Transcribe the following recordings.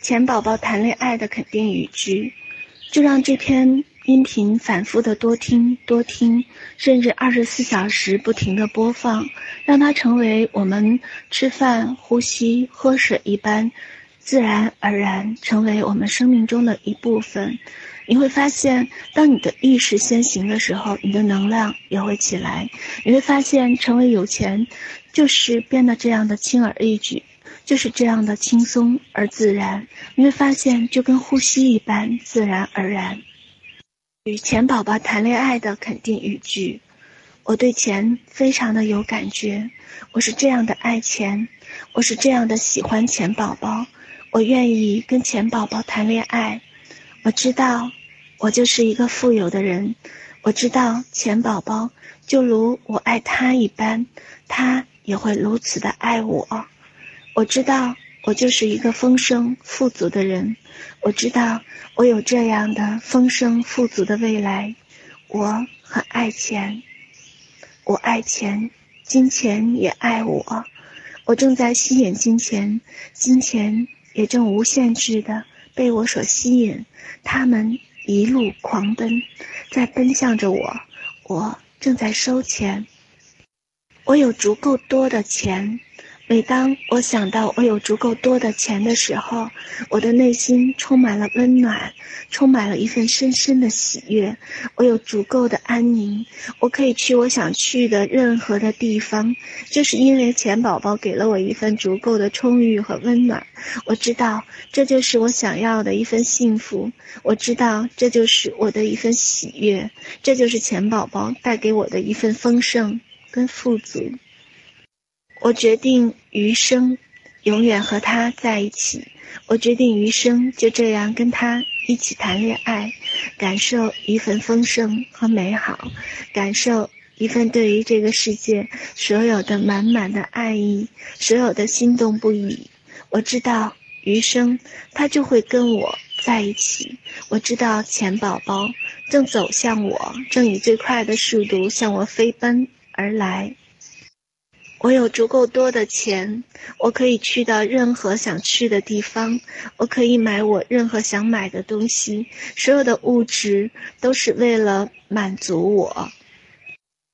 钱宝宝谈恋爱的肯定语句，就让这篇音频反复的多听多听，甚至二十四小时不停的播放，让它成为我们吃饭、呼吸、喝水一般，自然而然成为我们生命中的一部分。你会发现，当你的意识先行的时候，你的能量也会起来。你会发现，成为有钱，就是变得这样的轻而易举。就是这样的轻松而自然，你会发现就跟呼吸一般自然而然。与钱宝宝谈恋爱的肯定语句：我对钱非常的有感觉，我是这样的爱钱，我是这样的喜欢钱宝宝，我愿意跟钱宝宝谈恋爱。我知道，我就是一个富有的人，我知道钱宝宝就如我爱他一般，他也会如此的爱我。我知道，我就是一个丰盛富足的人。我知道，我有这样的丰盛富足的未来。我很爱钱，我爱钱，金钱也爱我。我正在吸引金钱，金钱也正无限制的被我所吸引。他们一路狂奔，在奔向着我。我正在收钱。我有足够多的钱。每当我想到我有足够多的钱的时候，我的内心充满了温暖，充满了一份深深的喜悦。我有足够的安宁，我可以去我想去的任何的地方，就是因为钱宝宝给了我一份足够的充裕和温暖。我知道这就是我想要的一份幸福，我知道这就是我的一份喜悦，这就是钱宝宝带给我的一份丰盛跟富足。我决定余生永远和他在一起。我决定余生就这样跟他一起谈恋爱，感受一份丰盛和美好，感受一份对于这个世界所有的满满的爱意，所有的心动不已。我知道余生他就会跟我在一起。我知道钱宝宝正走向我，正以最快的速度向我飞奔而来。我有足够多的钱，我可以去到任何想去的地方，我可以买我任何想买的东西。所有的物质都是为了满足我，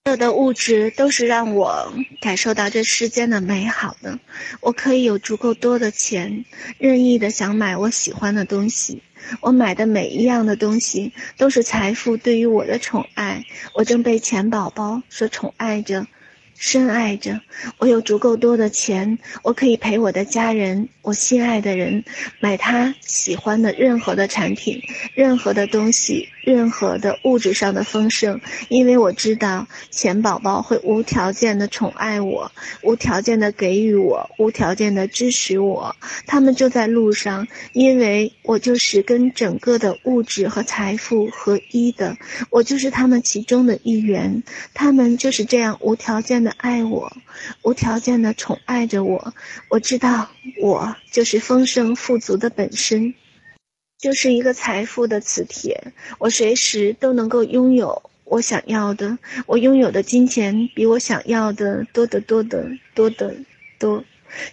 所有的物质都是让我感受到这世间的美好的。我可以有足够多的钱，任意的想买我喜欢的东西。我买的每一样的东西都是财富对于我的宠爱。我正被钱宝宝所宠爱着。深爱着，我有足够多的钱，我可以陪我的家人，我心爱的人，买他喜欢的任何的产品，任何的东西，任何的物质上的丰盛，因为我知道钱宝宝会无条件的宠爱我，无条件的给予我，无条件的支持我。他们就在路上，因为我就是跟整个的物质和财富合一的，我就是他们其中的一员，他们就是这样无条件爱我，无条件的宠爱着我。我知道，我就是丰盛富足的本身，就是一个财富的磁铁。我随时都能够拥有我想要的。我拥有的金钱比我想要的多得多得多得多。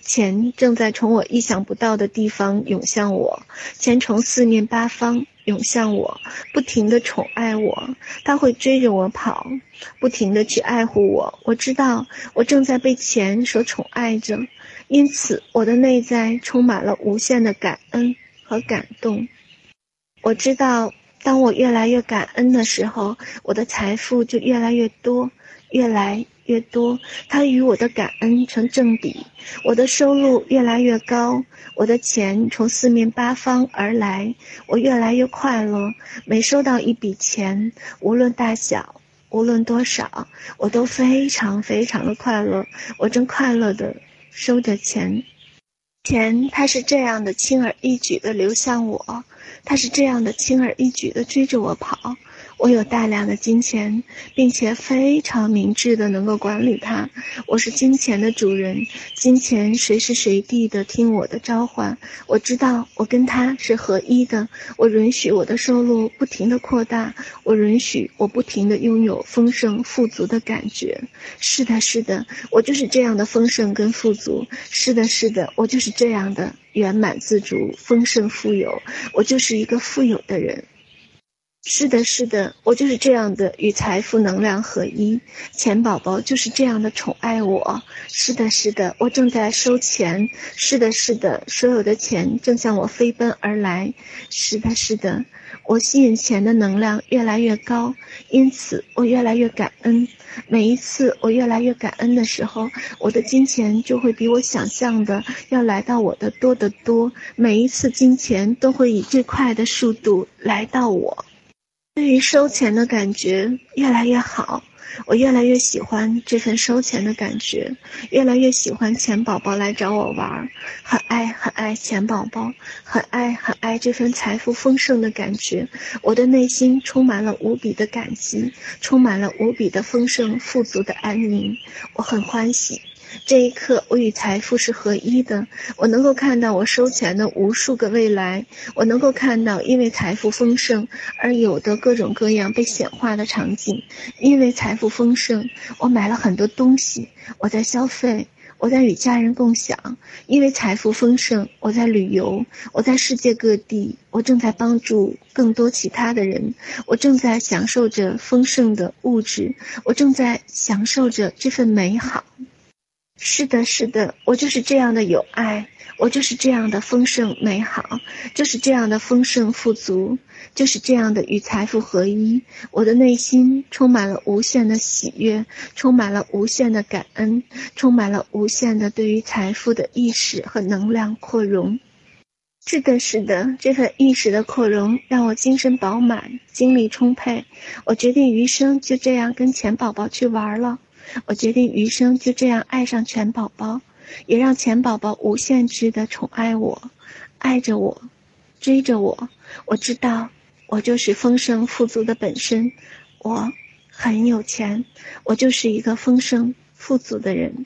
钱正在从我意想不到的地方涌向我，钱从四面八方。涌向我，不停地宠爱我，他会追着我跑，不停地去爱护我。我知道我正在被钱所宠爱着，因此我的内在充满了无限的感恩和感动。我知道，当我越来越感恩的时候，我的财富就越来越多，越来。越多，它与我的感恩成正比。我的收入越来越高，我的钱从四面八方而来，我越来越快乐。每收到一笔钱，无论大小，无论多少，我都非常非常的快乐。我正快乐地收着钱，钱它是这样的轻而易举地流向我，它是这样的轻而易举地追着我跑。我有大量的金钱，并且非常明智的能够管理它。我是金钱的主人，金钱随时随地的听我的召唤。我知道我跟它是合一的。我允许我的收入不停的扩大，我允许我不停的拥有丰盛富足的感觉。是的，是的，我就是这样的丰盛跟富足。是的，是的，我就是这样的圆满自主、丰盛富有。我就是一个富有的人。是的，是的，我就是这样的与财富能量合一，钱宝宝就是这样的宠爱我。是的，是的，我正在收钱。是的，是的，所有的钱正向我飞奔而来。是的，是的，我吸引钱的能量越来越高，因此我越来越感恩。每一次我越来越感恩的时候，我的金钱就会比我想象的要来到我的多得多。每一次金钱都会以最快的速度来到我。对于收钱的感觉越来越好，我越来越喜欢这份收钱的感觉，越来越喜欢钱宝宝来找我玩，很爱很爱钱宝宝，很爱很爱这份财富丰盛的感觉，我的内心充满了无比的感激，充满了无比的丰盛富足的安宁，我很欢喜。这一刻，我与财富是合一的。我能够看到我收钱的无数个未来，我能够看到因为财富丰盛而有的各种各样被显化的场景。因为财富丰盛，我买了很多东西，我在消费，我在与家人共享。因为财富丰盛，我在旅游，我在世界各地，我正在帮助更多其他的人，我正在享受着丰盛的物质，我正在享受着这份美好。是的，是的，我就是这样的有爱，我就是这样的丰盛美好，就是这样的丰盛富足，就是这样的与财富合一。我的内心充满了无限的喜悦，充满了无限的感恩，充满了无限的对于财富的意识和能量扩容。是的，是的，这份意识的扩容让我精神饱满，精力充沛。我决定余生就这样跟钱宝宝去玩了。我决定余生就这样爱上钱宝宝，也让钱宝宝无限制的宠爱我，爱着我，追着我。我知道，我就是丰盛富足的本身，我很有钱，我就是一个丰盛富足的人。